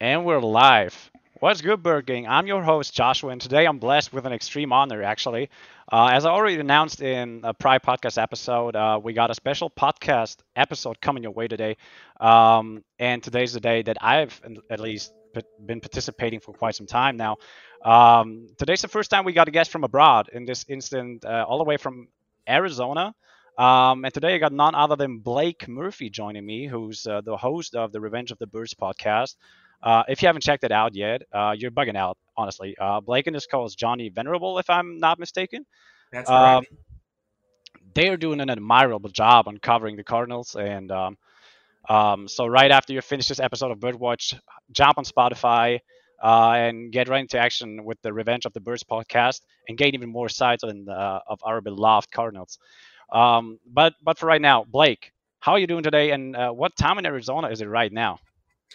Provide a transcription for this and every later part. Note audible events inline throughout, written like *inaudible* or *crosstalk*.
And we're live. What's good, Bird Gang? I'm your host, Joshua, and today I'm blessed with an extreme honor, actually. Uh, as I already announced in a prior podcast episode, uh, we got a special podcast episode coming your way today. Um, and today's the day that I've at least been participating for quite some time now. Um, today's the first time we got a guest from abroad, in this instant, uh, all the way from Arizona. Um, and today I got none other than Blake Murphy joining me, who's uh, the host of the Revenge of the Birds podcast. Uh, if you haven't checked it out yet, uh, you're bugging out, honestly. Uh, Blake and his co-host Johnny Venerable, if I'm not mistaken. That's right. Um, they are doing an admirable job on covering the Cardinals, and um, um, so right after you finish this episode of Birdwatch, jump on Spotify uh, and get right into action with the Revenge of the Birds podcast and gain even more sights on, uh, of our beloved Cardinals. Um, but but for right now, Blake, how are you doing today? And uh, what time in Arizona is it right now?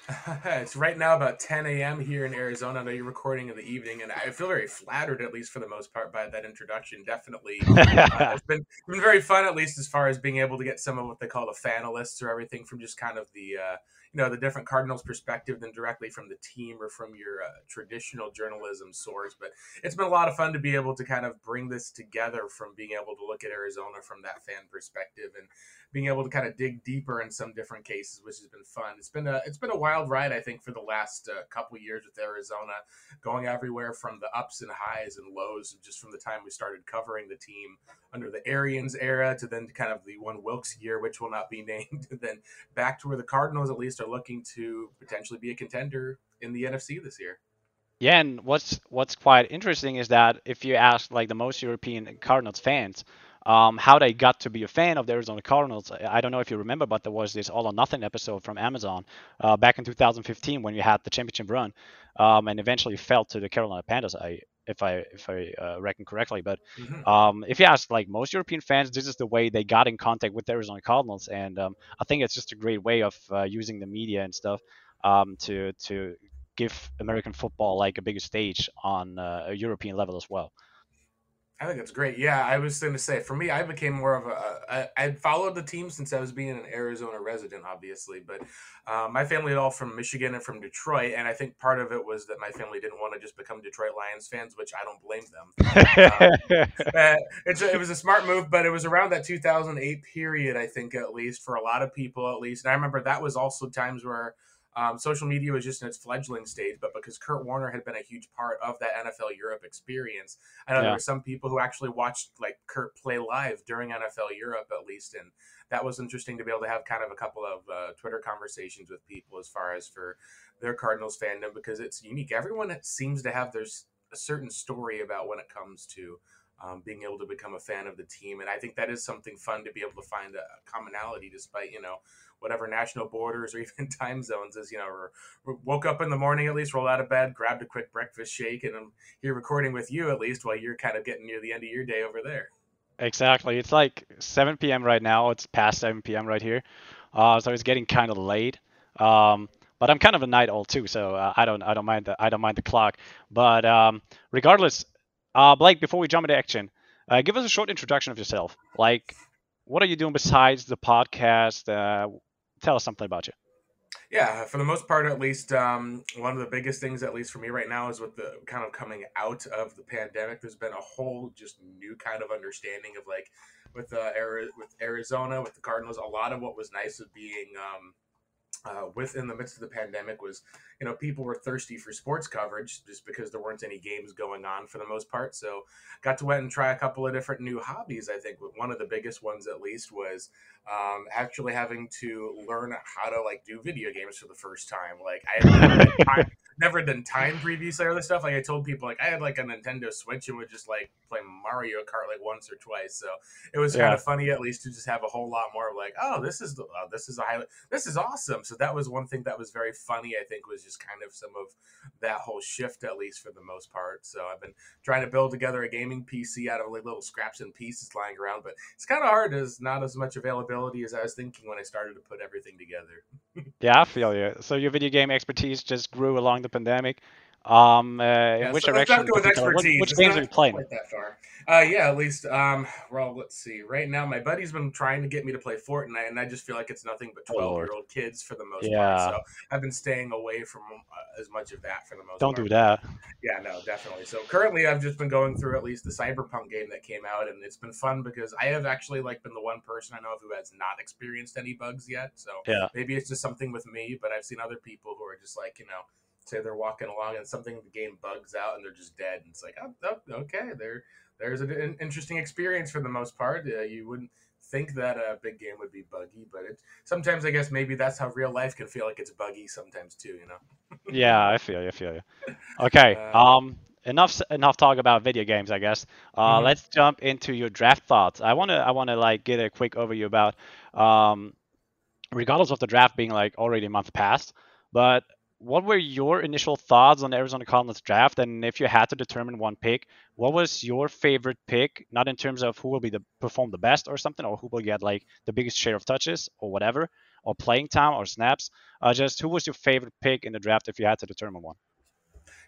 *laughs* it's right now about 10 a.m. here in Arizona. I know you're recording in the evening, and I feel very flattered, at least for the most part, by that introduction. Definitely, *laughs* uh, it's been been very fun, at least as far as being able to get some of what they call the fanalysts or everything from just kind of the uh, you know the different Cardinals perspective than directly from the team or from your uh, traditional journalism source. But it's been a lot of fun to be able to kind of bring this together from being able to look at Arizona from that fan perspective and being able to kind of dig deeper in some different cases, which has been fun. It's been a it's been a wild ride, I think, for the last uh, couple years with Arizona, going everywhere from the ups and highs and lows, just from the time we started covering the team under the Arians era to then kind of the one Wilks year, which will not be *laughs* named, and then back to where the Cardinals at least are looking to potentially be a contender in the NFC this year. Yeah, and what's what's quite interesting is that if you ask like the most European Cardinals fans, um, how they got to be a fan of the Arizona Cardinals. I don't know if you remember, but there was this All or Nothing episode from Amazon uh, back in 2015 when you had the championship run, um, and eventually fell to the Carolina Panthers. I, if I if I uh, reckon correctly, but mm-hmm. um, if you ask like most European fans, this is the way they got in contact with the Arizona Cardinals, and um, I think it's just a great way of uh, using the media and stuff um, to to give American football like a bigger stage on uh, a European level as well. I think it's great. Yeah, I was going to say for me, I became more of a. I followed the team since I was being an Arizona resident, obviously, but uh, my family is all from Michigan and from Detroit, and I think part of it was that my family didn't want to just become Detroit Lions fans, which I don't blame them. *laughs* *laughs* um, it was a smart move, but it was around that 2008 period, I think, at least for a lot of people, at least. And I remember that was also times where um, social media was just in its fledgling stage, but because Kurt Warner had been a huge part of that NFL Europe experience, I know yeah. there were some people who actually watched like Kurt play live during NFL Europe at least, and that was interesting to be able to have kind of a couple of uh, Twitter conversations with people as far as for their Cardinals fandom because it's unique. Everyone seems to have there's a certain story about when it comes to um, being able to become a fan of the team. And I think that is something fun to be able to find a commonality despite, you know, whatever national borders or *laughs* even time zones is, you know, or, woke up in the morning at least, rolled out of bed, grabbed a quick breakfast shake, and I'm here recording with you at least while you're kind of getting near the end of your day over there. Exactly. It's like 7 p.m. right now. It's past 7 p.m. right here. Uh, so it's getting kind of late. Um, but I'm kind of a night owl too, so uh, I don't I don't mind the I don't mind the clock. But um, regardless, uh, Blake, before we jump into action, uh, give us a short introduction of yourself. Like, what are you doing besides the podcast? Uh, tell us something about you. Yeah, for the most part, at least, um, one of the biggest things, at least for me right now, is with the kind of coming out of the pandemic. There's been a whole just new kind of understanding of like with uh, with Arizona, with the Cardinals. A lot of what was nice of being um, uh, within the midst of the pandemic was, you know, people were thirsty for sports coverage just because there weren't any games going on for the most part. So, got to went and try a couple of different new hobbies. I think one of the biggest ones, at least, was um, actually having to learn how to like do video games for the first time. Like I had *laughs* never done time previously or other stuff. Like I told people, like I had like a Nintendo Switch and would just like play Mario Kart like once or twice. So it was yeah. kind of funny at least to just have a whole lot more of like, oh, this is oh, this is a highlight, this is awesome. So that was one thing that was very funny. I think was just kind of some of that whole shift at least for the most part. So I've been trying to build together a gaming PC out of like little scraps and pieces lying around, but it's kind of hard. There's not as much availability as I was thinking when I started to put everything together. *laughs* yeah, I feel you. So your video game expertise just grew along the pandemic. Um, uh, Yeah, in which so direction? with particular? What, which games are you playing? that far. Uh, yeah, at least. Um, well, let's see. Right now, my buddy's been trying to get me to play Fortnite, and I just feel like it's nothing but Oh, twelve-year-old kids for the most Yeah. part. So I've been staying away from uh, as much of that for the most part. Don't part. do that. Yeah, no, definitely. So currently, I've just been going through at least the Cyberpunk game that came out, and it's been fun because I have actually like been the one person I know of who has not experienced any bugs yet. So Yeah. maybe it's just something with me, but I've seen other people who are just like you know, say they're walking along and something the game bugs out and they're just dead, and it's like, oh, oh okay, there, there's an, interesting experience for the most part. Uh, you wouldn't think that a big game would be buggy, but it sometimes I guess maybe that's how real life can feel like it's buggy sometimes too. You know. *laughs* Yeah, I feel you. I feel you. Okay. Uh, Um, enough enough talk about video games, I guess. Uh, Mhm. let's jump into your draft thoughts. I wanna I wanna like get a quick overview about um, regardless of the draft being like already a month past, but what were your initial thoughts on Arizona Cardinals draft? And if you had to determine one pick, what was your favorite pick? Not in terms of who will be the perform the best or something, or who will get like the biggest share of touches or whatever, or playing time or snaps. Uh, just who was your favorite pick in the draft if you had to determine one?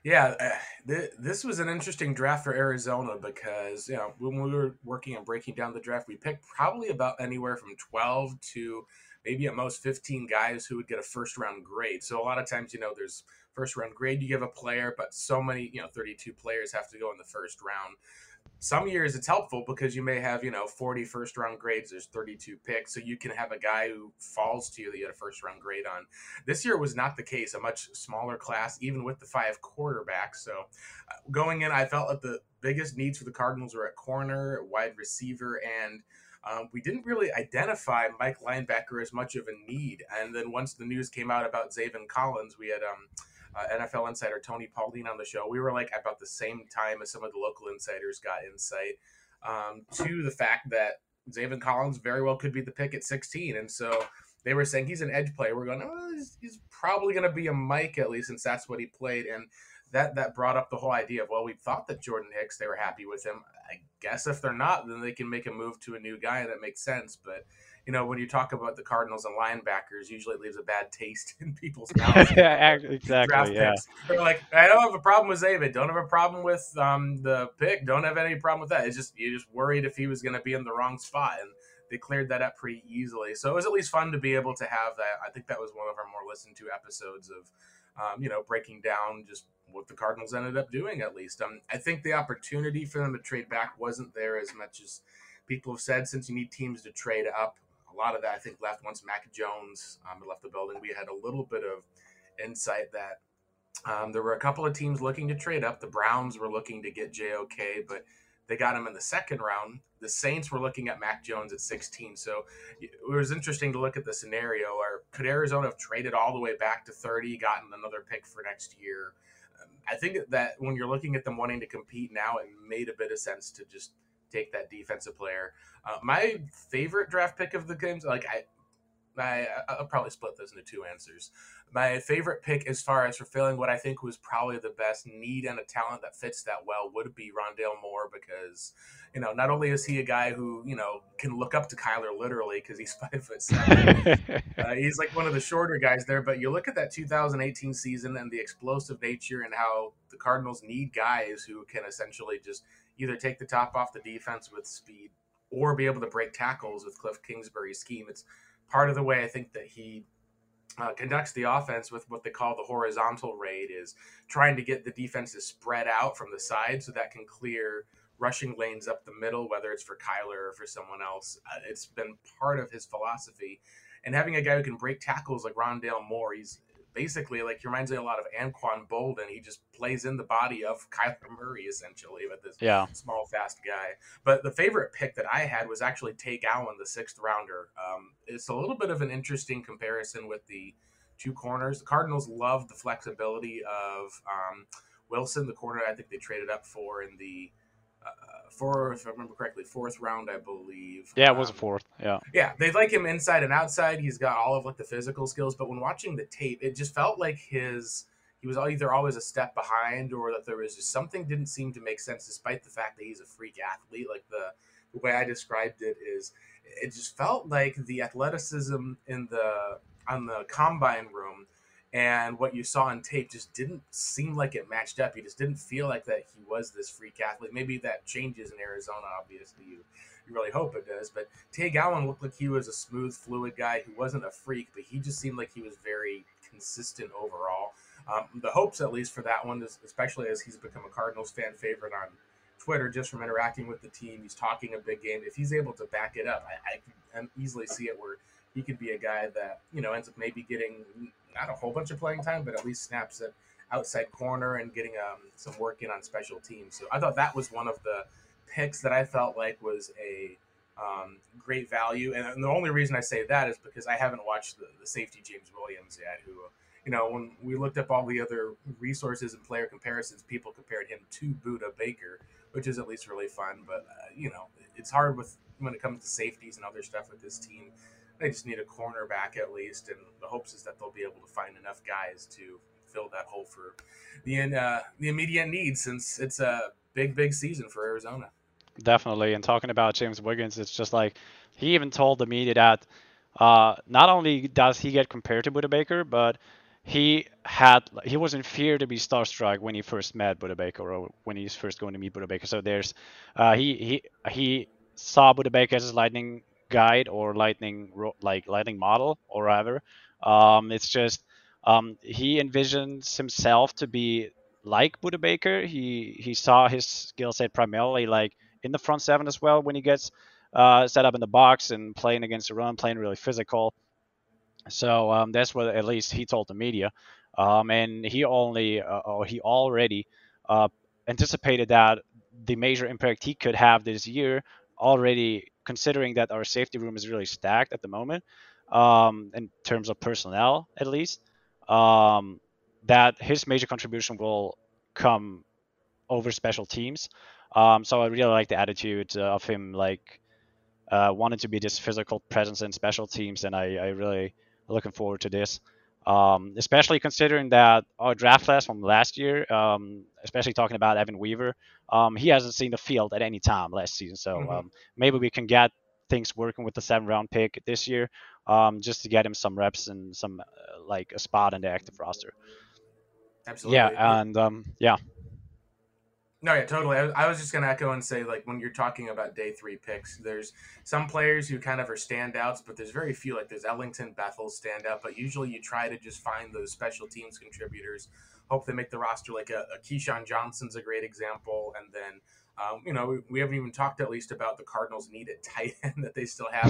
Yeah, uh, th- this was an interesting draft for Arizona because you know when we were working on breaking down the draft, we picked probably about anywhere from twelve to maybe at most fifteen guys who would get a first round grade. So a lot of times, you know, there's first round grade you give a player, but so many, you know, thirty two players have to go in the first round. Some years it's helpful because you may have, you know, 40 first round grades, there's 32 picks, so you can have a guy who falls to you that you had a first round grade on. This year was not the case, a much smaller class, even with the five quarterbacks. So uh, going in, I felt that the biggest needs for the Cardinals were at corner, wide receiver, and um, we didn't really identify Mike linebacker as much of a need. And then once the news came out about Zaven Collins, we had um, uh, NFL insider Tony Pauline on the show. We were like about the same time as some of the local insiders got insight um, to the fact that Zaven Collins very well could be the pick at 16. And so they were saying he's an edge player. We're going, oh, he's, he's probably going to be a Mike at least, since that's what he played. And that that brought up the whole idea of well, we thought that Jordan Hicks they were happy with him. I guess if they're not, then they can make a move to a new guy and that makes sense. But you know, when you talk about the Cardinals and linebackers, usually it leaves a bad taste *laughs* in people's *laughs* mouths. yeah, draft exactly. Yeah. picks. They're like, I don't have a problem with David. Don't have a problem with um, the pick. Don't have any problem with that. It's just you just worried if he was going to be in the wrong spot, and they cleared that up pretty easily. So it was at least fun to be able to have that. I think that was one of our more listened to episodes of, um, you know, breaking down just what the Cardinals ended up doing. At least, um, I think the opportunity for them to trade back wasn't there as much as people have said. Since you need teams to trade up, a lot of that I think left once Mac Jones um, left the building. We had a little bit of insight that um, there were a couple of teams looking to trade up. The Browns were looking to get JOK, but they got him in the second round. The Saints were looking at Mac Jones at 16. So it was interesting to look at the scenario. Or could Arizona have traded all the way back to 30, gotten another pick for next year? I think that when you're looking at them wanting to compete now, it made a bit of sense to just take that defensive player. Uh, my favorite draft pick of the games, like I, I, I'll probably split this into two answers. My favorite pick, as far as fulfilling what I think was probably the best need and a talent that fits that well, would be Rondale Moore because, you know, not only is he a guy who you know can look up to Kyler literally because he's *laughs* five foot seven. *laughs* uh, he's like one of the shorter guys there, but you look at that 2018 season and the explosive nature and how the Cardinals need guys who can essentially just either take the top off the defense with speed or be able to break tackles with Cliff Kingsbury's scheme. It's part of the way I think that he uh, conducts the offense with what they call the horizontal raid is trying to get the defenses spread out from the side so that can clear rushing lanes up the middle, whether it's for Kyler or for someone else. Uh, it's been part of his philosophy. And having a guy who can break tackles like Rondale Moore, he's basically like he reminds me a lot of Anquan Boldin. He just plays in the body of Kyler Murray essentially with this yeah. small, fast guy. But the favorite pick that I had was actually Tay Gowan, the sixth rounder. Um, it's a little bit of an interesting comparison with the two corners. The Cardinals love the flexibility of um, Wilson, the corner I think they traded up for in the uh, for, if I remember correctly, fourth round, I believe. Yeah, it was a Um, fourth. Yeah. yeah, they like him inside and outside. He's got all of like the physical skills, but when watching the tape, it just felt like his he was either always a step behind or that there was just something didn't seem to make sense, despite the fact that he's a freak athlete. Like the, the way I described it is, it just felt like the athleticism in the on the combine room and what you saw on tape just didn't seem like it matched up. He just didn't feel like that he was this freak athlete. Maybe that changes in Arizona. Obviously, you you really hope it does. But Tay Gowan looked like he was a smooth, fluid guy who wasn't a freak, but he just seemed like he was very consistent overall. Um, the hopes, at least, for that one, is, especially as he's become a Cardinals fan favorite on Twitter just from interacting with the team. He's talking a big game. If he's able to back it up, I, I can easily see it where he could be a guy that you know ends up maybe getting not a whole bunch of playing time, but at least snaps at outside corner and getting um, some work in on special teams. So I thought that was one of the picks that I felt like was a um, great value. And the only reason I say that is because I haven't watched the, the safety James Williams yet, who you know, when we looked up all the other resources and player comparisons, people compared him to Budda Baker, which is at least really fun. But uh, you know, it's hard with when it comes to safeties and other stuff with this team. They just need a cornerback at least, and the hopes is that they'll be able to find enough guys to fill that hole for the uh, the immediate needs, since it's a big, big season for Arizona. Definitely, and talking about James Wiggins, it's just like he even told the media that uh, not only does he get compared to Budda Baker, but he had he was in fear to be starstruck when he first met Budda Baker or when he's first going to meet Budda Baker. So there's uh, he he he saw Budda Baker as his lightning guide or lightning like lightning model or whatever. Um, it's just um, he envisions himself to be like Budda Baker. He he saw his skill set primarily like in the front seven as well when he gets uh, set up in the box and playing against the run, playing really physical. So um, that's what at least he told the media, um, and he only uh, or he already uh, anticipated that the major impact he could have this year. Already considering that our safety room is really stacked at the moment, um, in terms of personnel at least, um, that his major contribution will come over special teams. Um, so I really like the attitude of him, like uh, wanting to be this physical presence in special teams, and I, I really looking forward to this. Um, especially considering that our draft class from last year, um, especially talking about Evan Weaver, um, he hasn't seen the field at any time last season. So mm-hmm. Um, maybe we can get things working with the seven round pick this year, um, just to get him some reps and some uh, like a spot in the active roster. Absolutely. Yeah, and um, yeah. No, yeah, totally. I, I was just gonna echo and say, like, when you're talking about day three picks, there's some players who kind of are standouts, but there's very few. Like, there's Ellington, Bethel stand out, but usually you try to just find those special teams contributors. Hope they make the roster. Like a, a Keyshawn Johnson's a great example, and then um, you know, we, we, haven't even talked at least about the Cardinals' need at tight *laughs* end that they still have.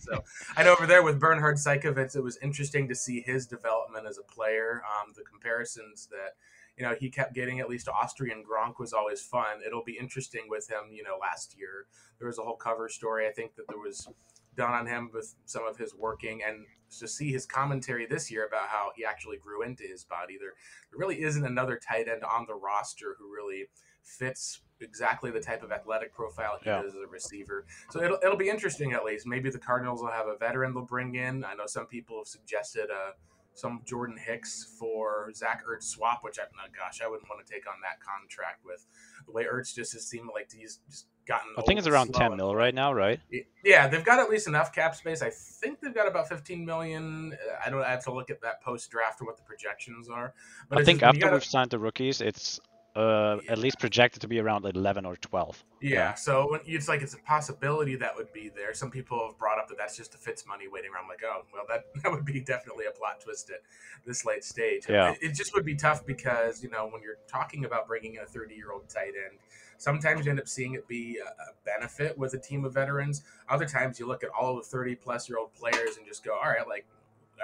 so I know over there with Bernhard Seikovits, it was interesting to see his development as a player. Um, the comparisons that you know, he kept getting at least Austrian Gronk was always fun. It'll be interesting with him. You know, last year there was a whole cover story. I think that there was done on him with some of his working and to see his commentary this year about how he actually grew into his body. There, there really isn't another tight end on the roster who really fits exactly the type of athletic profile he yeah. does as a receiver. So it'll, it'll be interesting at least. Maybe the Cardinals will have a veteran they'll bring in. I know some people have suggested a some Jordan Hicks for Zach Ertz swap, which I, oh gosh, I wouldn't want to take on that contract with the way Ertz just has seemed like he's just gotten. I think it's around 10 mil right now, right? Yeah, they've got at least enough cap space. I think they've got about 15 million. Uh, I don't I have to look at that post draft or what the projections are. But I think just, after gotta, we've signed the rookies, it's uh, at least projected to be around like 11 or 12. Yeah, yeah. so it's like it's a possibility that would be there. Some people have brought up that that's just the Fitz money waiting around. I'm like, oh, well, that, *laughs* that would be definitely a plot twist at this late stage. Yeah. It, it just would be tough because, you know, when you're talking about bringing in a 30 year old tight end, sometimes you end up seeing it be a, benefit with a team of veterans. Other times you look at all the 30 plus year old players and just go, all right, like,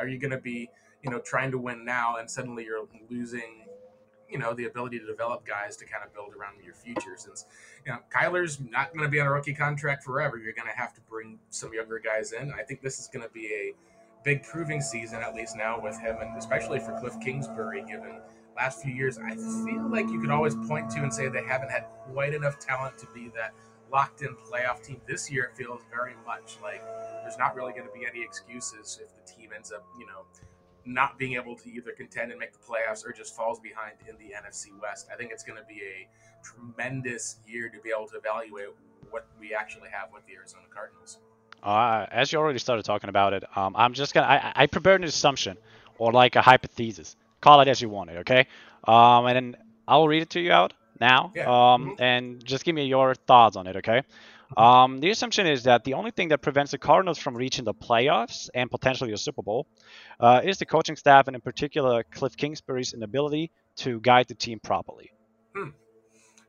are you going to be, you know, trying to win now and suddenly you're losing you know the ability to develop guys to kind of build around your future. Since you know Kyler's not going to be on a rookie contract forever, you're going to have to bring some younger guys in. I think this is going to be a big proving season, at least now with him, and especially for Cliff Kingsbury, given last few years. I feel like you could always point to and say they haven't had quite enough talent to be that locked in playoff team. This year, it feels very much like there's not really going to be any excuses if the team ends up, you know, not being able to either contend and make the playoffs or just falls behind in the NFC West. I think it's going to be a tremendous year to be able to evaluate what we actually have with the Arizona Cardinals. Uh, as you already started talking about it, um, I'm just gonna I, I prepared an assumption or like a hypothesis. Call it as you want it, okay? Um, and then I'll read it to you out now, Yeah. um, Mhm. and just give me your thoughts on it, okay? Um, the assumption is that the only thing that prevents the Cardinals from reaching the playoffs and potentially the Super Bowl uh, is the coaching staff, and in particular Cliff Kingsbury's inability to guide the team properly.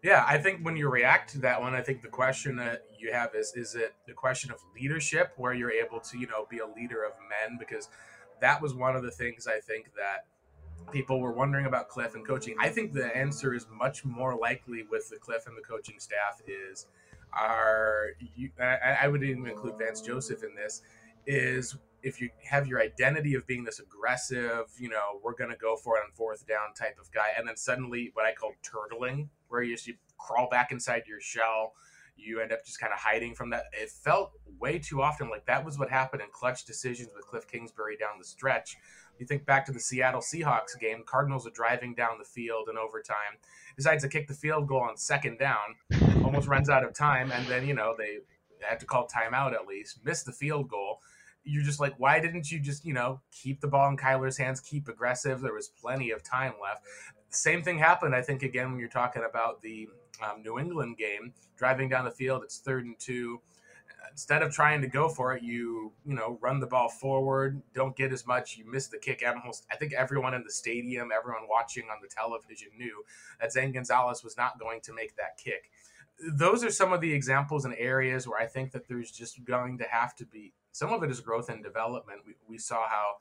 Yeah, I think when you react to that one, I think the question that you have is is it the question of leadership where you're able to, you know, be a leader of men because that was one of the things I think that people were wondering about Cliff and coaching. I think the answer is much more likely with the Cliff and the coaching staff is are you I, I would even include Vance Joseph in this is if you have your identity of being this aggressive, you know, we're going to go for it on fourth down type of guy, and then suddenly what I call turtling, where you just you crawl back inside your shell, you end up just kind of hiding from that. It felt way too often like that was what happened in clutch decisions with Cliff Kingsbury down the stretch. You think back to the Seattle Seahawks game, Cardinals are driving down the field in overtime, decides to kick the field goal on second down, *laughs* almost runs out of time, and then, you know, they had to call timeout at least, missed the field goal you're just like, why didn't you just, you know, keep the ball in Kyler's hands, keep aggressive? There was plenty of time left. Same thing happened, I think, again, when you're talking about the um, New England game, driving down the field, it's third and two. Instead of trying to go for it, you you know run the ball forward, don't get as much. You miss the kick. Almost, I think everyone in the stadium, everyone watching on the television knew that Zane Gonzalez was not going to make that kick. Those are some of the examples and areas where I think that there's just going to have to be some of it is growth and development. We, we saw how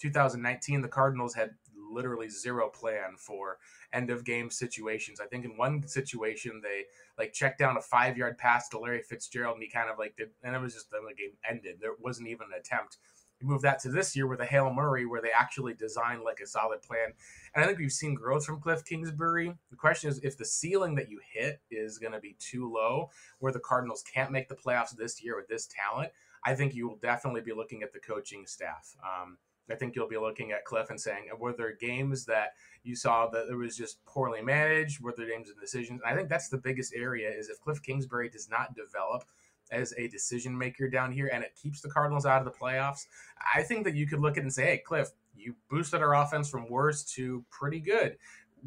2019 the Cardinals had literally zero plan for end of game situations. I think in one situation they like checked down a five yard pass to Larry Fitzgerald and he kind of like did, and it was just then the game ended. There wasn't even an attempt. You move that to this year with a Hail Murray where they actually designed like a solid plan. And I think we've seen growth from Cliff Kingsbury. The question is if the ceiling that you hit is going to be too low, where the Cardinals can't make the playoffs this year with this talent, I think you will definitely be looking at the coaching staff. Um, I think you'll be looking at Cliff and saying, were there games that you saw that it was just poorly managed? Were there games and decisions? And I think that's the biggest area is if Cliff Kingsbury does not develop as a decision maker down here and it keeps the Cardinals out of the playoffs, I think that you could look at it and say, hey, Cliff, you boosted our offense from worse to pretty good.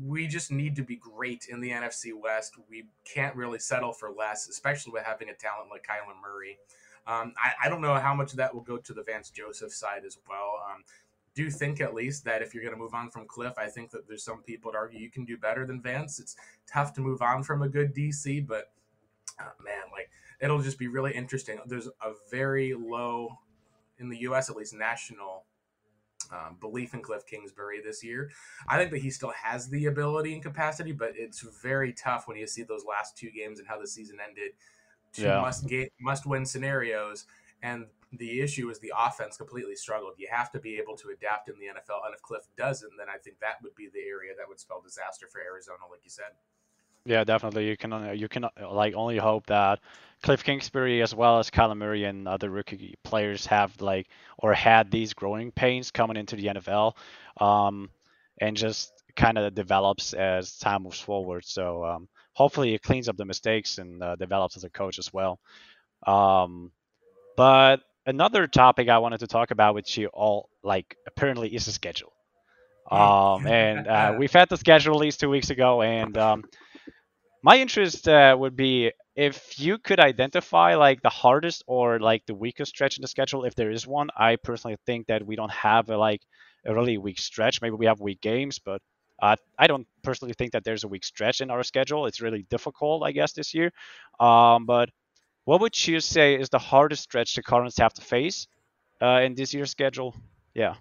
We just need to be great in the NFC West. We can't really settle for less, especially with having a talent like Kyler Murray. Um, I, I, don't know how much of that will go to the Vance Joseph side as well. Um, do think at least that if you're going to move on from Cliff, I think that there's some people that argue you can do better than Vance. It's tough to move on from a good DC, but uh, man, like it'll just be really interesting. There's a very low, in the U.S. at least, national um, belief in Cliff Kingsbury this year. I think that he still has the ability and capacity, but it's very tough when you see those last two games and how the season ended two yeah. must get must win scenarios and the issue is the offense completely struggled. You have to be able to adapt in the NFL, and if Cliff doesn't, then I think that would be the area that would spell disaster for Arizona, like you said. Yeah, definitely. You can you can like only hope that Cliff Kingsbury as well as Kyler Murray and other rookie players have like or had these growing pains coming into the NFL, um, and just kind of develops as time moves forward. So um, hopefully, it cleans up the mistakes and uh, develops as a coach as well. Um, but another topic I wanted to talk about, which you all like, apparently is the schedule. Hmm. Um, and uh, *laughs* we've had the schedule released two weeks ago, and um, my interest uh, would be if you could identify like the hardest or like the weakest stretch in the schedule, if there is one. I personally think that we don't have a, like a really weak stretch. Maybe we have weak games, but uh, I don't personally think that there's a weak stretch in our schedule. It's really difficult, I guess, this year. Um, but what would you say is the hardest stretch the Cardinals have to face uh, in this year's schedule? Yeah.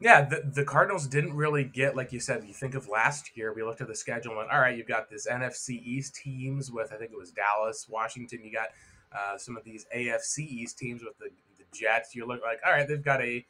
Yeah, the, the Cardinals didn't really get, like you said, you think of last year, we looked at the schedule and went, all right, you've got this NFC East teams with, I think it was Dallas, Washington. You got uh, some of these AFC East teams with the, the Jets. You look like, all right, they've got a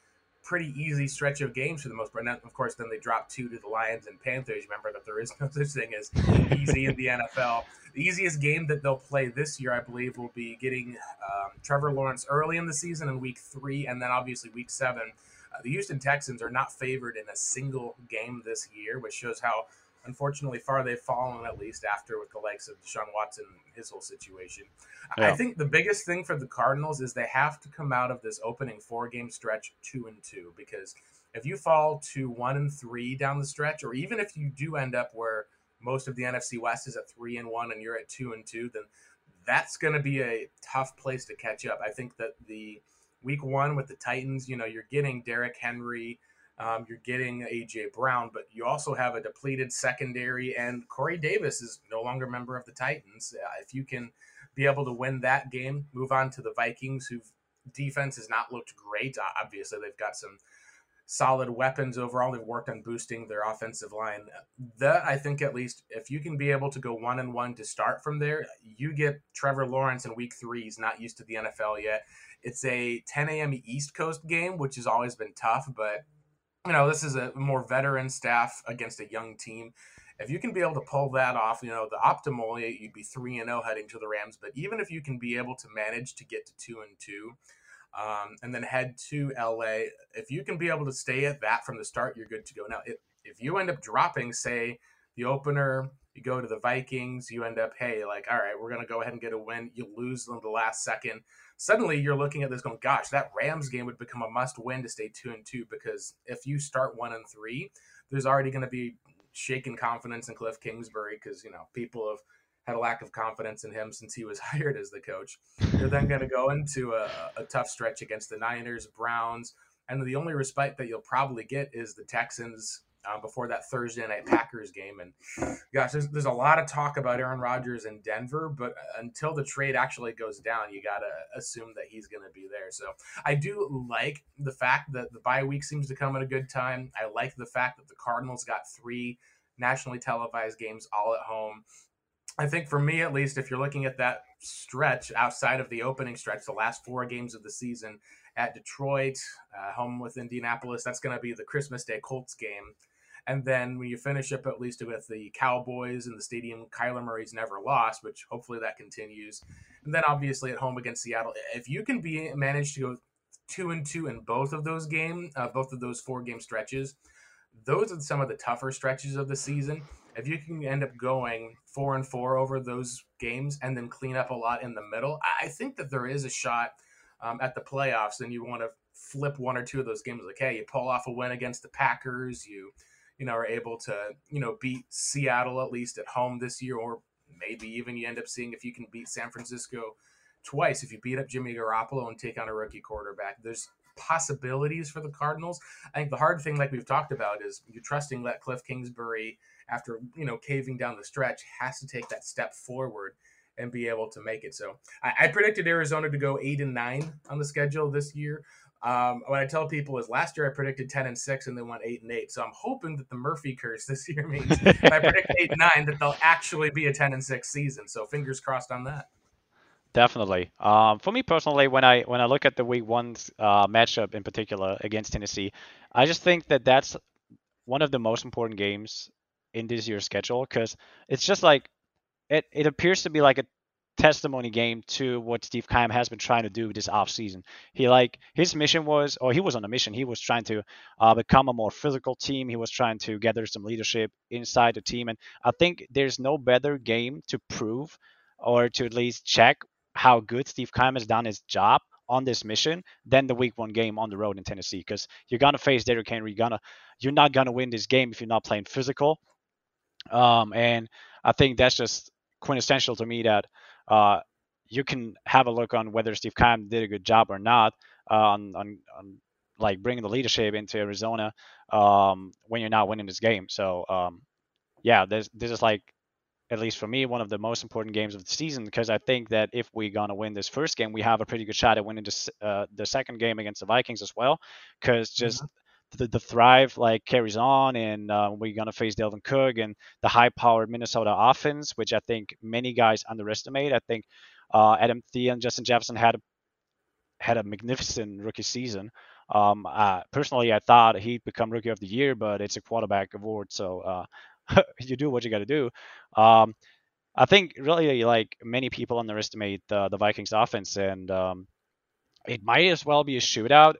pretty easy stretch of games for the most part. Now, of course, then they drop two to the Lions and Panthers. Remember that there is no *laughs* such thing as easy in the NFL. The easiest game that they'll play this year, I believe, will be getting um, Trevor Lawrence early in the season in week three, and then obviously week seven. Uh, the Houston Texans are not favored in a single game this year, which shows how unfortunately far they've fallen at least after with the likes of Deshaun Watson his whole situation. Yeah. I think the biggest thing for the Cardinals is they have to come out of this opening four game stretch two and two because if you fall to one and three down the stretch, or even if you do end up where most of the NFC West is at three and one and you're at two and two, then that's going to be a tough place to catch up. I think that the week one with the Titans, you know, you're getting Derrick Henry, um, you're getting AJ Brown, but you also have a depleted secondary, and Corey Davis is no longer a member of the Titans. Uh, if you can be able to win that game, move on to the Vikings, whose defense has not looked great. Obviously, they've got some solid weapons overall. They've worked on boosting their offensive line. That I think at least if you can be able to go one and one to start from there, you get Trevor Lawrence in week three. He's not used to the NFL yet. It's a 10 a.m. East Coast game, which has always been tough, but you know, this is a more veteran staff against a young team. If you can be able to pull that off, you know, the optimal you'd be three and zero oh heading to the Rams. But even if you can be able to manage to get to two and two, um, and then head to LA. If you can be able to stay at that from the start, you're good to go. Now, if, if you end up dropping, say, the opener, you go to the Vikings, you end up, hey, like, all right, we're going to go ahead and get a win. You lose them the last second. Suddenly you're looking at this going, gosh, that Rams game would become a must win to stay two and two because if you start one and three, there's already going to be shaken confidence in Cliff Kingsbury because, you know, people have had a lack of confidence in him since he was *laughs* hired as the coach. They're then going to go into a, a, tough stretch against the Niners, Browns, and the only respite that you'll probably get is the Texans uh, before that Thursday night Packers game. And gosh, there's, there's a lot of talk about Aaron Rodgers in Denver, but until the trade actually goes down, you got to assume that he's going to be there. So I do like the fact that the bye week seems to come at a good time. I like the fact that the Cardinals got three nationally televised games all at home. I think for me, at least, if you're looking at that stretch outside of the opening stretch, the last four games of the season at Detroit, uh, home with Indianapolis, that's going to be the Christmas Day Colts game. And then when you finish up at least with the Cowboys in the stadium, Kyler Murray's never lost, which hopefully that continues. And then obviously at home against Seattle, if you can be manage to go two and two in both of those games, uh, both of those four game stretches, those are some of the tougher stretches of the season if you can end up going four and four over those games and then clean up a lot in the middle, I think that there is a shot um, at the playoffs. And you want to flip one or two of those games. Like, hey, you pull off a win against the Packers, you you know are able to you know beat Seattle at least at home this year, or maybe even you end up seeing if you can beat San Francisco twice. If you beat up Jimmy Garoppolo and take on a rookie quarterback, there's possibilities for the Cardinals. I think the hard thing, like we've talked about, is you're trusting that Cliff Kingsbury after you know caving down the stretch has to take that step forward and be able to make it. So I, I predicted Arizona to go eight and nine on the schedule this year. Um, what I tell people is last year I predicted ten and six and they went eight and eight. So I'm hoping that the Murphy curse *laughs* this year means if I predict eight and nine that they'll actually be a ten and six season. So fingers crossed on that. Definitely. Um, for me personally, when I when I look at the week one uh, matchup in particular against Tennessee, I just think that that's one of the most important games in this year's schedule because it's just like it, it appears to be like a testimony game to what Steve Keim has been trying to do this offseason. He like his mission was, or he was on a mission. He was trying to uh, become a more physical team. He was trying to gather some leadership inside the team, and I think there's no better game to prove or to at least check how good Steve Keim has done his job on this mission than the week one game on the road in Tennessee because you're gonna face Derrick Henry. You're gonna you're not gonna win this game if you're not playing physical. Um, and I think that's just quintessential to me that uh, you can have a look on whether Steve Keim did a good job or not uh, on, on, on like bringing the leadership into Arizona um, when you're not winning this game. So um, yeah, this this is like at least for me one of the most important games of the season because I think that if we're gonna win this first game, we have a pretty good shot at winning this, uh, the second game against the Vikings as well. Because just mm-hmm the, the thrive like carries on, and uh, we're gonna face Dalvin Cook and the high-powered Minnesota offense, which I think many guys underestimate. I think uh, Adam and Justin Jefferson had a, had a magnificent rookie season. Um, uh, personally, I thought he'd become rookie of the year, but it's a quarterback award, so uh, *laughs* you do what you got to do. Um, I think really like many people underestimate the, the Vikings offense, and um, it might as well be a shootout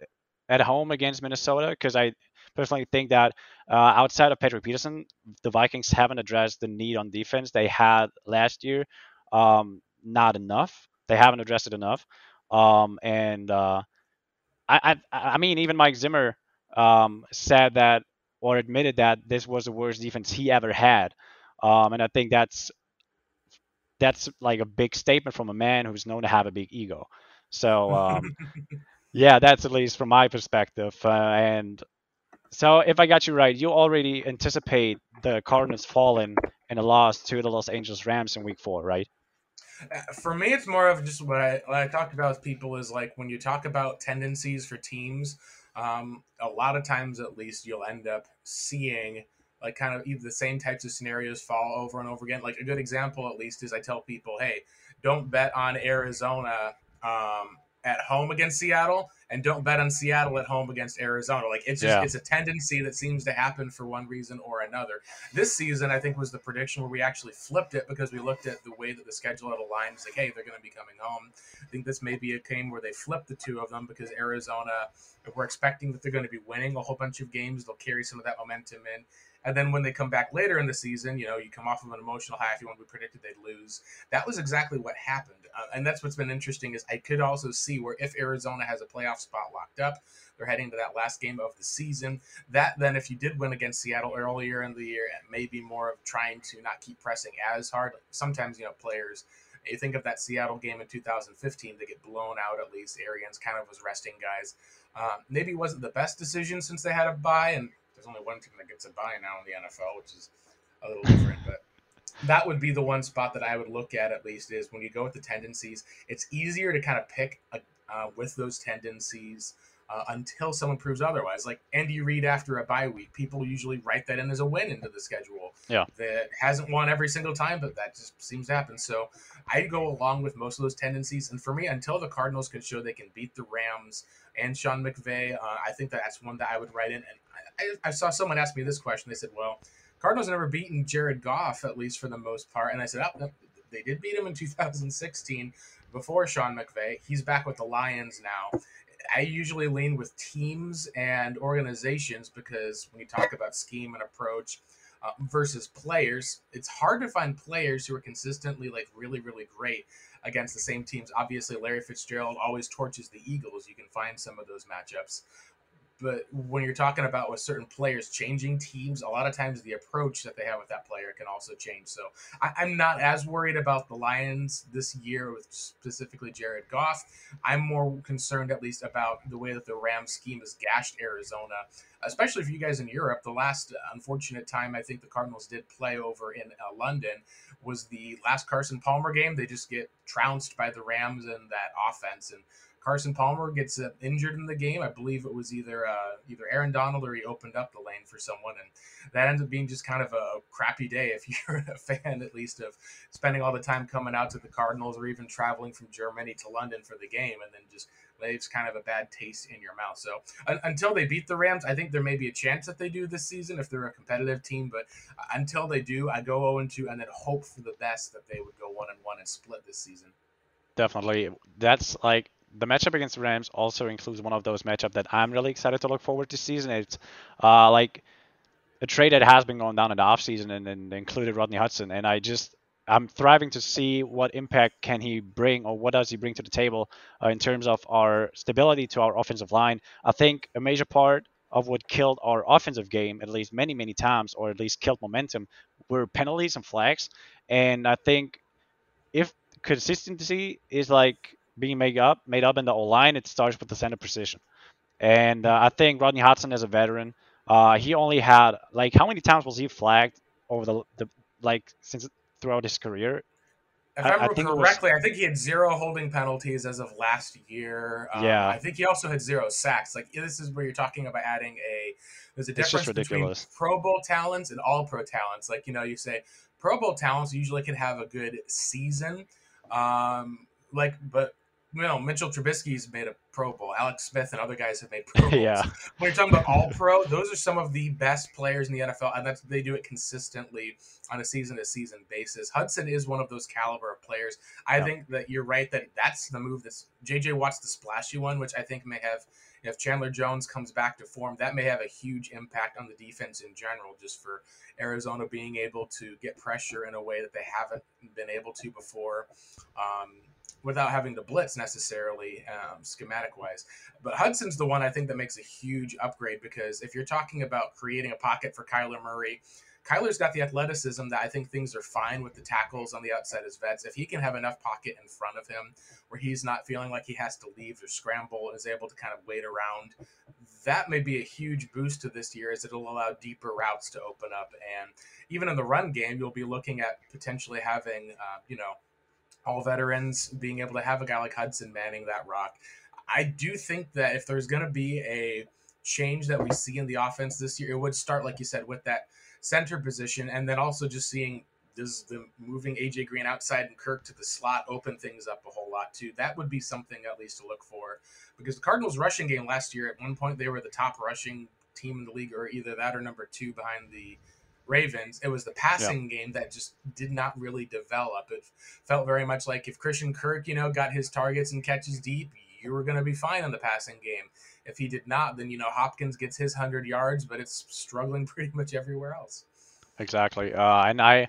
at home against Minnesota because I personally think that uh, outside of Patrick Peterson, the Vikings haven't addressed the need on defense they had last year. Um, not enough. They haven't addressed it enough. Um, and uh, I, I, I mean, even Mike Zimmer um, said that or admitted that this was the worst defense he ever had. Um, and I think that's that's like a big statement from a man who's known to have a big ego. So um, *laughs* yeah, that's at least from my perspective. Uh, and so if I got you right, you already anticipate the Cardinals falling in a loss to the Los Angeles Rams in Week Four, right? Uh, for me, it's more of just what I, what I talked about with people is like when you talk about tendencies for teams, um, a lot of times at least you'll end up seeing like kind of either the same types of scenarios fall over and over again. Like a good example, at least, is I tell people, hey, don't bet on Arizona um, at home against Seattle, and don't bet on Seattle at home against Arizona. Like it's just yeah. it's a tendency that seems to happen for one reason or another. This season, I think, was the prediction where we actually flipped it because we looked at the way that the schedule had aligned. It's like, hey, they're going to be coming home. I think this may be a game where they flipped the two of them because Arizona, if we're expecting that they're going to be winning a whole bunch of games, they'll carry some of that momentum in. And then when they come back later in the season, you know, you come off of an emotional high. If you want, to be predicted they'd lose. That was exactly what happened, uh, and that's what's been interesting. Is I could also see where if Arizona has a playoff spot locked up, they're heading to that last game of the season. That then, if you did win against Seattle earlier in the year, it may be more of trying to not keep pressing as hard. Sometimes, you know, players you think of that Seattle game in 2015, they get blown out at least. Arians kind of was resting guys. Um, maybe wasn't the best decision since they had a bye, and there's only one team that gets a bye now in the NFL, which is a little different. but that would be the one spot that I would look at at least is when you go with the tendencies. It's easier to kind of pick a, uh, with those tendencies uh, until someone proves otherwise. Like Andy Reid after a bye week, people usually write that in as a win into the schedule. Yeah, that hasn't won every single time, but that just seems to happen. So I go along with most of those tendencies. And for me, until the Cardinals can show they can beat the Rams and Sean McVay, uh, I think that that's one that I would write in. And I, I saw someone ask me this question. They said, "Well, Cardinals never beaten Jared Goff at least for the most part," and I said, "Oh, they did beat him in 2016." Before Sean McVay, he's back with the Lions now. I usually lean with teams and organizations because when you talk about scheme and approach uh, versus players, it's hard to find players who are consistently like really, really great against the same teams. Obviously, Larry Fitzgerald always torches the Eagles. You can find some of those matchups but when you're talking about with certain players changing teams, a lot of times the approach that they have with that player can also change. So I, am not as worried about the Lions this year with specifically Jared Goff. I'm more concerned, at least, about the way that the Rams scheme has gashed Arizona, especially for you guys in Europe. The last unfortunate time I think the Cardinals did play over in uh, London was the last Carson Palmer game. They just get trounced by the Rams and that offense and Carson Palmer gets uh, injured in the game. I believe it was either uh, either Aaron Donald or he opened up the lane for someone, and that ends up being just kind of a crappy day if *laughs* you're a fan, at least of spending all the time coming out to the Cardinals or even traveling from Germany to London for the game, and then just leaves kind of a bad taste in your mouth. So until they beat the Rams, I think there may be a chance that they do this season if they're a competitive team. But until they do, I go 0 2 and then hope for the best that they would go 1 and 1 and split this season. Definitely, that's like the matchup against the Rams also includes one of those matchups that I'm really excited to look forward to season. It's uh, like a trade that has been going down in the offseason and, and included Rodney Hudson. And I just I'm thriving to see what impact can he bring or what does he bring to the table uh, in terms of our stability to our offensive line. I think a major part of what killed our offensive game, at least many, many times, or at least killed momentum, were penalties and flags. And I think if consistency is like being made up made up in the O line, it starts with the center position. And uh, I think Rodney Hudson as a veteran, uh, he only had like how many times was he flagged over the, the like since throughout his career? If I, I remember I correctly, was, I think he had zero holding penalties as of last year. Um, yeah, I think he also had zero sacks. Like this is where you're talking about adding a. There's a difference between Pro Bowl talents and All Pro talents. Like you know, you say Pro Bowl talents usually can have a good season, um, like but you know, Mitchell Trubisky's made a Pro Bowl. Alex Smith and other guys have made *laughs* Pro Bowls. yeah. When you're talking about All Pro, those are some of the best players in the NFL, and that's they do it consistently on a season to season basis. Hudson is one of those caliber of players. I yeah. think that you're right that that's the move. That's JJ Watt's the splashy one, which I think may have if Chandler Jones comes back to form, that may have a huge impact on the defense in general, just for Arizona being able to get pressure in a way that they haven't been able to before. Um, without having to blitz necessarily um, schematic wise. But Hudson's the one I think that makes a huge upgrade because if you're talking about creating a pocket for Kyler Murray, Kyler's got the athleticism that I think things are fine with the tackles on the outside as vets. If he can have enough pocket in front of him where he's not feeling like he has to leave or scramble and is able to kind of wait around, that may be a huge boost to this year as it'll allow deeper routes to open up. And even in the run game, you'll be looking at potentially having, uh, you know, all veterans being able to have a guy like Hudson manning that rock. I do think that if there's going to be a change that we see in the offense this year, it would start, like you said, with that center position, and then also just seeing does the moving AJ Green outside and Kirk to the slot open things up a whole lot too. That would be something at least to look for because the Cardinals rushing game last year at one point they were the top rushing team in the league, or either that or number two behind the Ravens. It was the passing yeah. game that just did not really develop. It felt very much like if Christian Kirk, you know, got his targets and catches deep, you were going to be fine in the passing game. If he did not, then you know Hopkins gets his hundred yards, but it's struggling *laughs* pretty much everywhere else. Exactly, uh, and I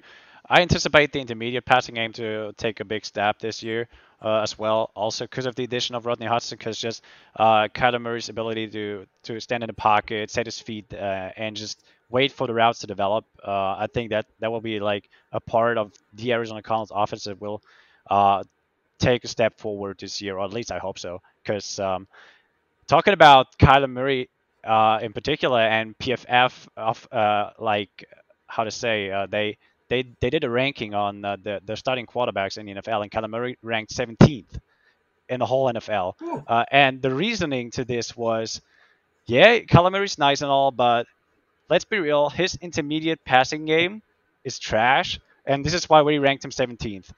I anticipate the intermediate passing game to take a big step this year uh, as well. Also because of the addition of Rodney Hudson, because just uh, Kyler Murray's ability to to stand in the pocket, set his feet, uh, and just wait for the routes to develop. Uh, I think that that will be like a part of the Arizona Cardinals offense that will uh, take a step forward this year, or at least I hope so. Because um, talking about Kyler Murray uh, in particular and PFF of uh, like how to say uh, they they they did a ranking on uh, the the starting quarterbacks in the NFL, and Kyler Murray ranked 17th in the whole NFL. and the reasoning to this was, yeah, Kyler Murray's nice and all, but let's be real, his intermediate passing game is trash, and this is why we ranked him 17th.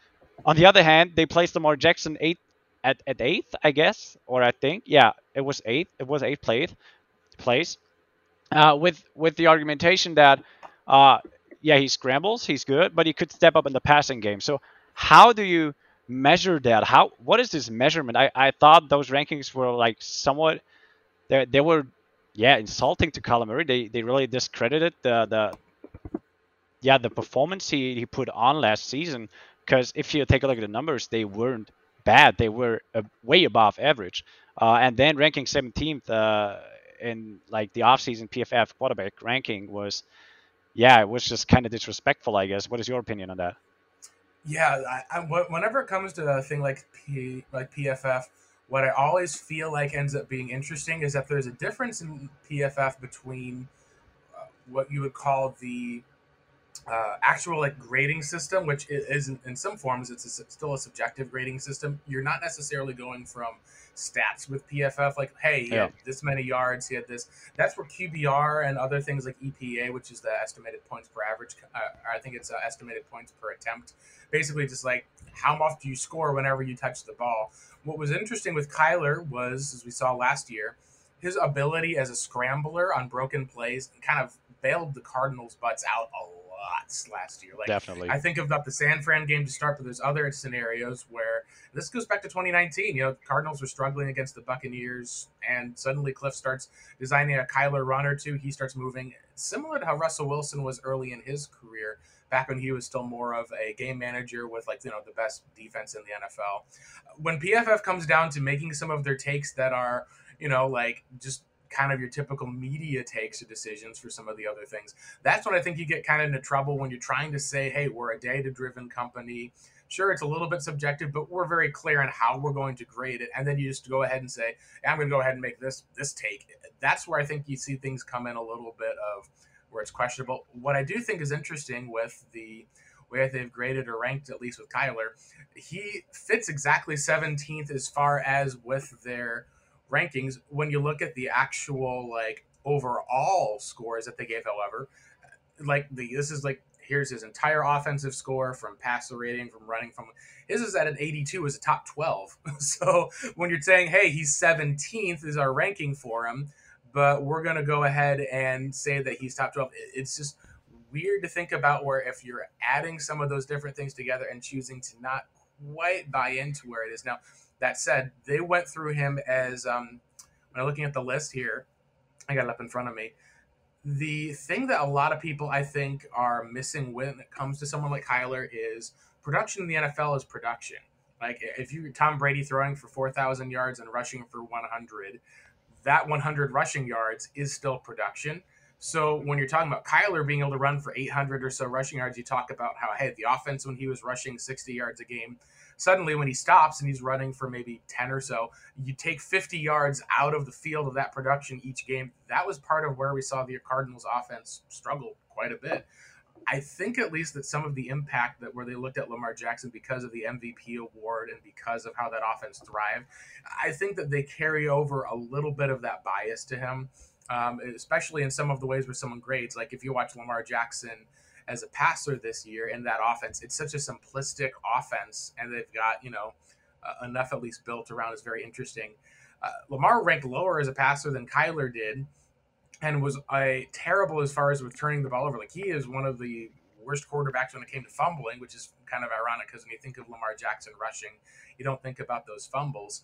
On the other hand, they placed Lamar Jackson eight at, at eighth, I guess, or I think, yeah, it was eighth. It was eighth place, place, uh, with with the argumentation that, uh, yeah, he scrambles, he's good, but he could step up in the passing game. So how do you measure that? How what is this measurement? I, I thought those rankings were like somewhat, they they were yeah, insulting to Murray. They they really discredited the the yeah the performance he, he put on last season. Because if you take a look at the numbers, they weren't bad. They were uh, way above average. Uh, and then ranking 17th uh, in like the offseason PFF quarterback ranking was, yeah, it was just kind of disrespectful, I guess. What is your opinion on that? Yeah, I, I, whenever it comes to a thing like P, like PFF, what I always feel like ends up being interesting is that there's a difference in PFF between uh, what you would call the uh, actual like grading system, which is in, in some forms it's a, still a subjective grading system. You're not necessarily going from stats with PFF, like hey, he yeah. had this many yards, he had this. That's where QBR and other things like EPA, which is the estimated points per average, uh, I think it's uh, estimated points per attempt. Basically, just like how much do you score whenever you touch the ball. What was interesting with Kyler was, as we saw last year, his ability as a scrambler on broken plays kind of bailed the Cardinals' butts out a lot last year. Like, Definitely. I think about the San Fran game to start, but there's other scenarios where this goes back to 2019. You know, Cardinals were struggling against the Buccaneers, and suddenly Cliff starts designing a Kyler run or two. He starts moving, similar to how Russell Wilson was early in his career back when he was still more of a game manager with like you know the best defense in the NFL. When PFF comes down to making some of their takes that are you know like just kind of your typical media takes or decisions for some of the other things. That's when I think you get kind of into trouble when you're trying to say, hey, we're a data driven company. Sure, it's a little bit subjective, but we're very clear on how we're going to grade it. And then you just go ahead and say, I'm going to go ahead and make this this take. That's where I think you see things come in a little bit of where it's questionable. What I do think is interesting with the way they've graded or ranked, at least with Kyler, he fits exactly 17th as far as with their rankings. When you look at the actual like overall scores that they gave, however, like the this is like here's his entire offensive score from passer rating, from running, from his is at an 82 as a top 12. *laughs* so when you're saying, hey, he's 17th is our ranking for him but we're going to go ahead and say that he's top 12. It's just weird to think about where if you're adding some of those different things together and choosing to not quite buy into where it is. Now, that said, they went through him as um, when I'm looking at the list here, I got it up in front of me. The thing that a lot of people I think are missing when it comes to someone like Kyler is production in the NFL is production. Like if you Tom Brady throwing for 4,000 yards and rushing for 100, that 100 rushing yards is still production. So when you're talking about Kyler being able to run for 800 or so rushing yards, you talk about how hey the offense when he was rushing 60 yards a game, suddenly when he stops and he's running for maybe 10 or so, you take 50 yards out of the field of that production each game. That was part of where we saw the Cardinals offense struggle quite a bit. I think at least that some of the impact that where they looked at Lamar Jackson because of the MVP award and because of how that offense thrived, I think that they carry over a little bit of that bias to him, um, especially in some of the ways where someone grades. Like if you watch Lamar Jackson as a passer this year in that offense, it's such a simplistic offense, and they've got you know uh, enough at least built around is very interesting. Uh, Lamar ranked lower as a passer than Kyler did and was a terrible as far as with turning the ball over. Like he is one of the worst quarterbacks when it came to fumbling, which is kind of ironic because when you think of Lamar Jackson rushing, you don't think about those fumbles.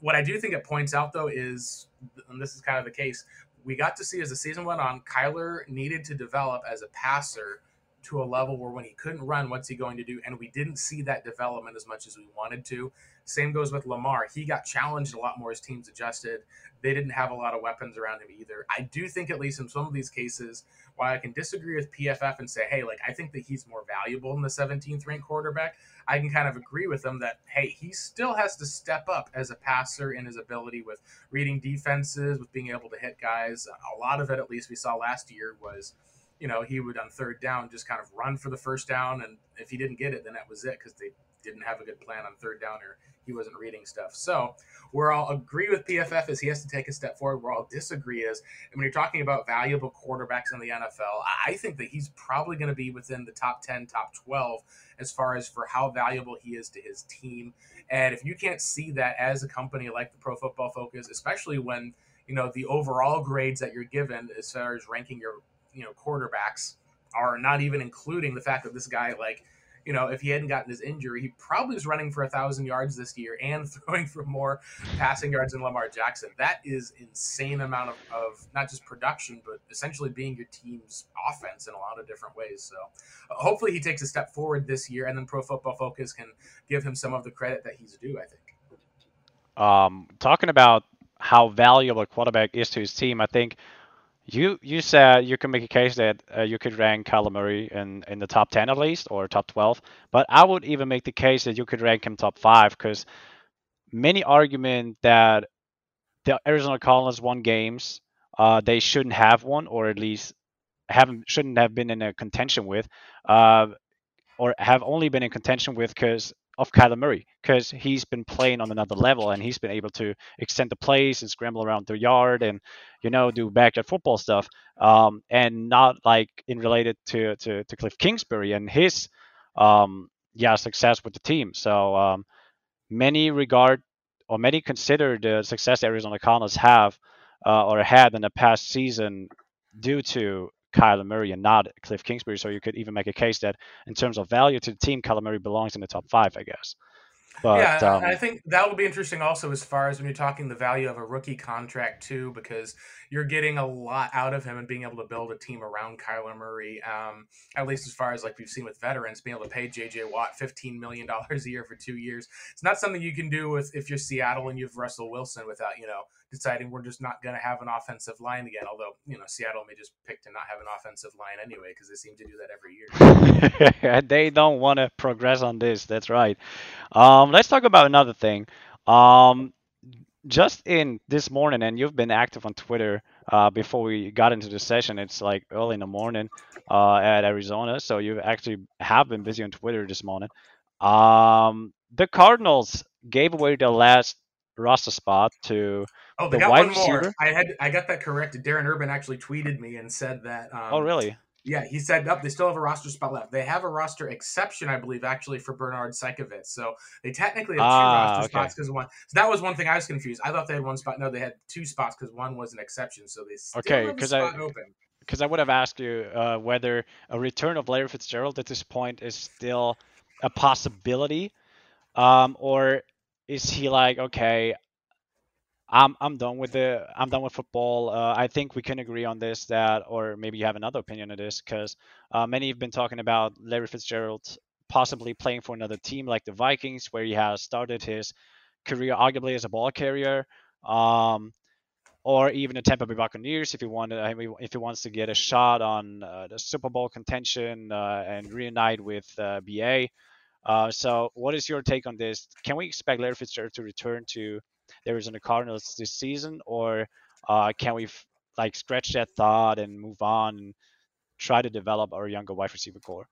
What I do think it points out though is, and this is kind of the case, we got to see as the season went on, Kyler needed to develop as a passer to a level where when he couldn't run, what's he going to do? And we didn't see that development as much as we wanted to. Same goes with Lamar. He got challenged a lot more as teams adjusted. They didn't have a lot of weapons around him either. I do think, at least in some of these cases, while I can disagree with PFF and say, hey, like, I think that he's more valuable than the 17th ranked quarterback, I can kind of agree with them that, hey, he still has to step up as a passer in his ability with reading defenses, with being able to hit guys. A lot of it, at least we saw last year, was you know, he would on third down just kind of run for the first down, and if he didn't get it, then that was it because they didn't have a good plan on third down or he wasn't reading stuff. So we're all agree with PFF is he has to take a step forward. We're all disagree is and when you're talking about valuable quarterbacks in the NFL, I think that he's probably going to be within the top 10, top 12 as far as for how valuable he is to his team. And if you can't see that as a company like the Pro Football Focus, especially when you know the overall grades that you're given as far as ranking your you know quarterbacks are not even including the fact that this guy like you know if he hadn't gotten his injury he probably was running for a thousand yards this year and *laughs* throwing for more passing yards than lamar jackson. That is insane amount of, of not just production but essentially being your team's offense in a lot of different ways. So uh, hopefully he takes a step forward this year and then pro football focus can give him some of the credit that he's due i think. Um, talking about how valuable a quarterback is to his team i think you you said you can make a case that uh, you could rank Murray in, in the top 10 at least or top 12, but I would even make the case that you could rank him top 5 because many argument that the Arizona Cardinals won games uh, they shouldn't have won or at least haven't shouldn't have been in a contention with uh, or have only been in contention with because of Kyler Murray because he's been playing on another level and he's been able to extend the plays and scramble around the yard and you know do backyard football stuff um, and not like in related to, to, to Cliff Kingsbury and his um, yeah success with the team. So um, many regard or many consider the success Arizona Cardinals have uh, or had in the past season due to Kyler Murray and not Cliff Kingsbury. So you could even make a case that in terms of value to the team, Kyler Murray belongs in the top five, I guess. But, yeah, um, I think that will be interesting also as far as when you're talking the value of a rookie contract too, because you're getting a lot out of him and being able to build a team around Kyler Murray. Um, at least as far as like we've seen with veterans, being able to pay JJ Watt fifteen million dollars a year for two years. It's not something you can do with if you're Seattle and you have Russell Wilson without you know deciding we're just not going to have an offensive line again. Although you know Seattle may just pick to not have an offensive line anyway because they seem to do that every year. *laughs* they don't want to progress on this. That's right. Um, let's talk about another thing. Um, just in this morning, and you've been active on Twitter uh, before we got into the session. It's like early in the morning uh, at Arizona, so you actually have been busy on Twitter this morning. Um, the Cardinals gave away the last roster spot to oh, the wide receiver. I had I got that corrected. Darren Urban actually tweeted me and said that. Um, oh, really? Yeah, he said up. They still have a roster spot left. They have a roster exception, I believe, actually for Bernhard Seikovits. So they technically have two ah, roster okay. spots because one. So that was one thing I was confused. I thought they had one spot. No, they had two spots because one was an exception. So they still okay, have a spot I, open. Because I would have asked you uh, whether a return of Larry Fitzgerald at this point is still a possibility, um, or is he like okay? I'm I'm done with the I'm done with football. Uh, I think we can agree on this that, or maybe you have another opinion on this, because uh, many have been talking about Larry Fitzgerald possibly playing for another team like the Vikings, where he has started his career arguably as a ball carrier, um, or even the Tampa Bay Buccaneers if he wanted if he wants to get a shot on uh, the Super Bowl contention uh, and reunite with uh, BA. Uh, so, what is your take on this? Can we expect Larry Fitzgerald to return to the Arizona Cardinals this season, or uh, can we f- like scratch that thought and move on and try to develop our younger wide receiver core?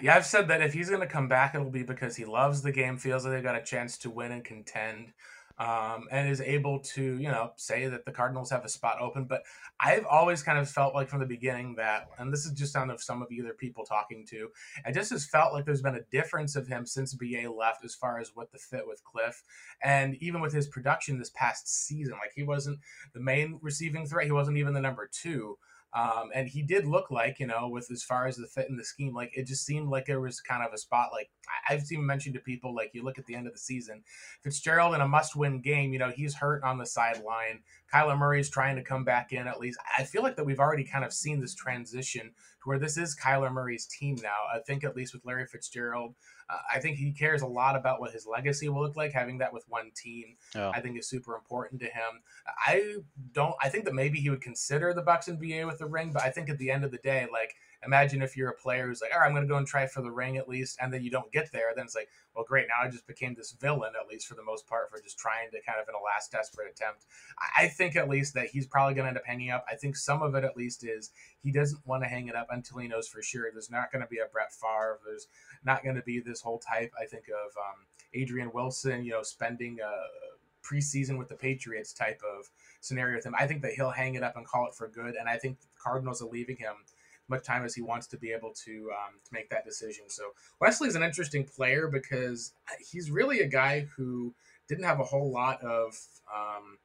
Yeah, I've said that if he's going to come back, it'll be because he loves the game, feels like they've got a chance to win and contend um, and is able to, you know, say that the Cardinals have a spot open. But I've always kind of felt like from the beginning that, and this is just out of some of either people talking to, I just has felt like there's been a difference of him since BA left as far as what the fit with Cliff, and even with his production this past season. Like he wasn't the main receiving threat, he wasn't even the number two. Um, and he did look like, you know, with as far as the fit in the scheme, like it just seemed like there was kind of a spot. Like I've seen mentioned to people, like you look at the end of the season, Fitzgerald in a must-win game, you know, he's hurt on the sideline. Kyler Murray is trying to come back in at least. I feel like that we've already kind of seen this transition to where this is Kyler Murray's team now. I think at least with Larry Fitzgerald, uh, I think he cares a lot about what his legacy will look like. Having that with one team, yeah. I think is super important to him. I don't. I think that maybe he would consider the Bucks and BA with the ring, but I think at the end of the day, like imagine if you're a player who's like, all right, I'm going to go and try for the ring at least, and then you don't get there. Then it's like, well, great. Now I just became this villain, at least for the most part, for just trying to kind of in a last desperate attempt. I think at least that he's probably going to end up hanging up. I think some of it at least is he doesn't want to hang it up until he knows for sure. There's not going to be a Brett Favre. There's not going to be this whole type, I think, of um, Adrian Wilson, you know, spending a preseason with the Patriots type of scenario with him. I think that he'll hang it up and call it for good. And I think the Cardinals are leaving him much time as he wants to be able to um, to make that decision. So Wesley's an interesting player because he's really a guy who didn't have a whole lot of um,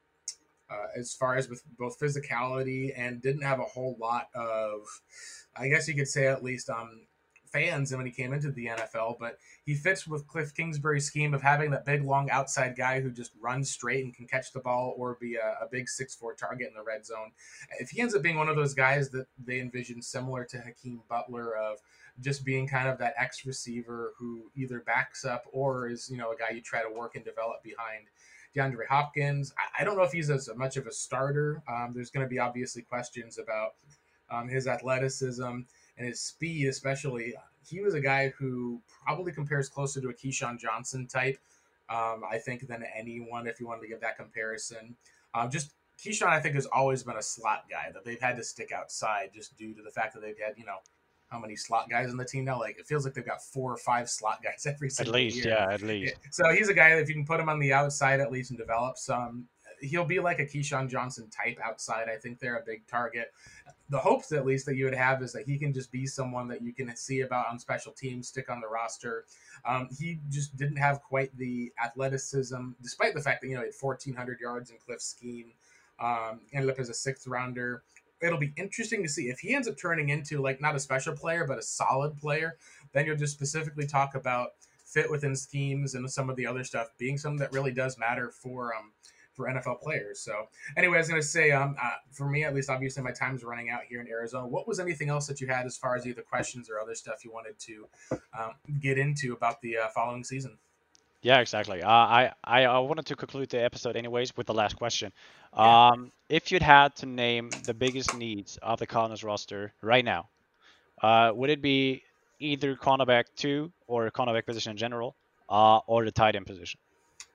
uh, as far as with both physicality and didn't have a whole lot of, I guess you could say at least um, fans and when he came into the NFL, but he fits with Cliff Kingsbury's scheme of having that big, long outside guy who just runs straight and can catch the ball or be a, a big six-four target in the red zone. If he ends up being one of those guys that they envision similar to Hakeem Butler of just being kind of that X receiver who either backs up or is, you know, a guy you try to work and develop behind DeAndre Hopkins. I, I don't know if he's as much of a starter. Um, there's going to be obviously questions about um, his athleticism and his speed, especially. He was a guy who probably compares closer to a KeeSean Johnson type, um, I think, than anyone. If you wanted to give that comparison, um, just KeeSean, I think, has always been a slot guy that they've had to stick outside just due to the fact that they've had, you know, how many slot guys in the team now? Like it feels like they've got four or five slot guys *laughs* every single At least, year. yeah, at least. So he's a guy that if you can put him on the outside at least and develop some, he'll be like a KeeSean Johnson type outside. I think they're a big target. The hopes, at least, that you would have is that he can just be someone that you can see about on special teams, stick on the roster. Um, he just didn't have quite the athleticism, despite the fact that you know he had 1,400 yards in Cliff's scheme. Um, ended up as a sixth rounder. It'll be interesting to see if he ends up turning into like not a special player but a solid player. Then you'll just specifically talk about fit within schemes and some of the other stuff being something that really does matter for um, for NFL players. So, anyway, I was going to say, um, uh, for me at least, obviously my time's running out here in Arizona. What was anything else that you had as far as either questions or other stuff you wanted to um, get into about the uh, following season? Yeah, exactly. Uh, I, I, I wanted to conclude the episode anyways with the last question. Yeah. Um, if you'd had to name the biggest needs of the Cardinals roster right now, uh, would it be either cornerback two or cornerback position in general, uh, or the tight end position?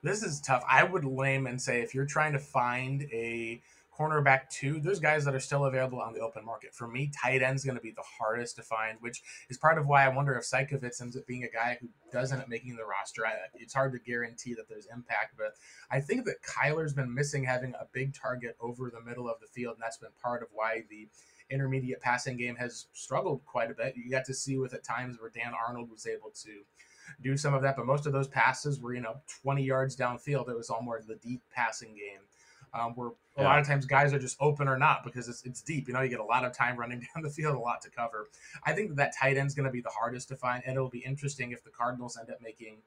This is tough. I would lame and say if you're trying to find a cornerback two, there's guys that are still available on the open market. For me, tight end's going to be the hardest to find, which is part of why I wonder if Seikovits ends up being a guy who does end up making the roster. I, it's hard to guarantee that there's impact, but I think that Kyler's been missing having a big target over the middle of the field, and that's been part of why the intermediate passing game has struggled quite a bit. You got to see with at times where Dan Arnold was able to do some of that. But most of those passes were, you know, 20 yards downfield. It was all more the deep passing game. Um, where a yeah. lot of times guys are just open or not because it's, it's deep. You know, you get a lot of time running *laughs* down the field, a lot to cover. I think that, that tight end is going to be the hardest to find, and it'll be interesting if the Cardinals end up making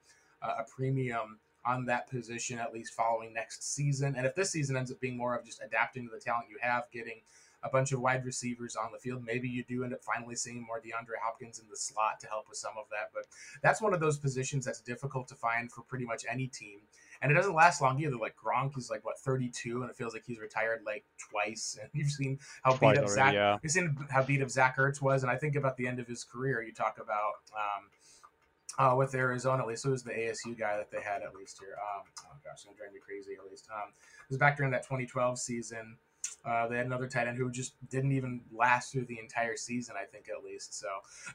uh, a premium on that position at least following next season. And if this season ends up being more of just adapting to the talent you have, getting a bunch of wide receivers on the field. Maybe you do end up finally seeing more DeAndre Hopkins in the slot to help with some of that. But that's one of those positions that's difficult to find for pretty much any team. And it doesn't last long either. Like Gronk is like what 32, and it feels like he's retired like twice. *laughs* And you've seen how beat up Zach. Yeah. You've seen how beat up Zach Ertz was, and I think about the end of his career. You talk about um, uh, with Arizona, at least it was the ASU guy that they had at least here. Um, oh gosh, it's gonna drive me crazy. At least um, it was back during that 2012 season. Uh, they had another tight end who just didn't even last through the entire season, I think at least. So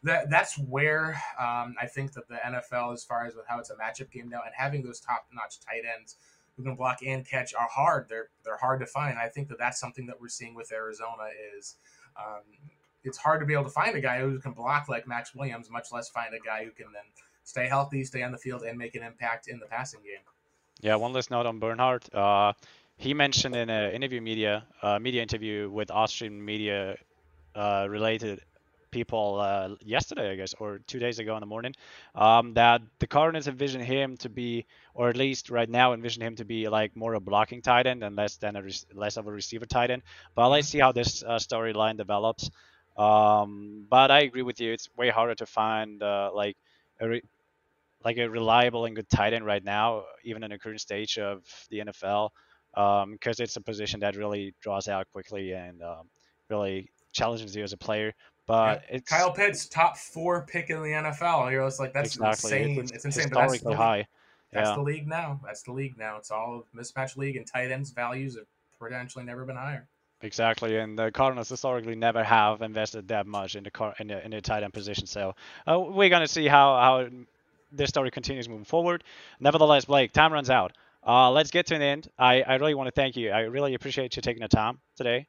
that that's where um, I think that the NFL, as far as with how it's a matchup game now, and having those top notch tight ends who can block and catch are hard. They're they're hard to find. I think that that's something that we're seeing with Arizona is. Um, it's hard to be able to find a guy who can block like Maxx Williams, much less find a guy who can then stay healthy, stay on the field, and make an impact in the passing game. Yeah, one last note on Bernhard. Uh, he mentioned in an interview media uh, media interview with Austrian media uh, related people uh, yesterday, I guess, or two days ago in the morning, um, that the Cardinals envision him to be, or at least right now envision him to be like more a blocking tight end and less than a less of a receiver tight end. But let's see how this uh, storyline develops. Um, but I agree with you; it's way harder to find uh, like a re- like a reliable and good tight end right now, even in the current stage of the NFL because um, it's a position that really draws out quickly and um, really challenges you as a player. But yeah. it's Kyle Pitts, top four pick in the NFL. You're just like that's exactly. insane. It's, it's insane, but that's the high. That's yeah. the league now. That's the league now. It's all mismatch league, and tight ends values have potentially never been higher. Exactly, and the Cardinals historically never have invested that much in the car in the, in the tight end position. So uh, we're gonna see how how this story continues moving forward. Nevertheless, Blake, time runs out. Uh, let's get to an end. I, I really want to thank you. I really appreciate you taking the time today.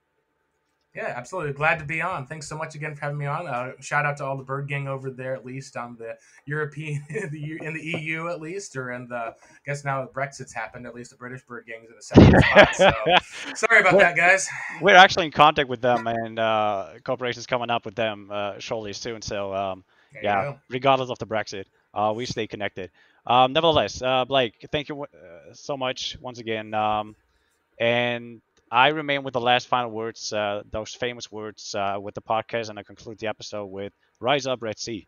Yeah, absolutely. Glad to be on. Thanks so much again for having me on. Uh, shout out to all the bird gang over there, at least on the European, *laughs* the in the EU, at least, or in the. I guess now Brexit's happened. At least the British bird gang's in second *laughs* spot. So sorry about that, guys. We're actually in contact with them, and uh, cooperation's coming up with them uh, shortly soon. So um, yeah, regardless of the Brexit, uh, we stay connected. Um, nevertheless, uh, Blake, thank you uh, so much once again. Um, and I remain with the last final words, uh, those famous words uh, with the podcast, and I conclude the episode with "Rise up, Red Sea."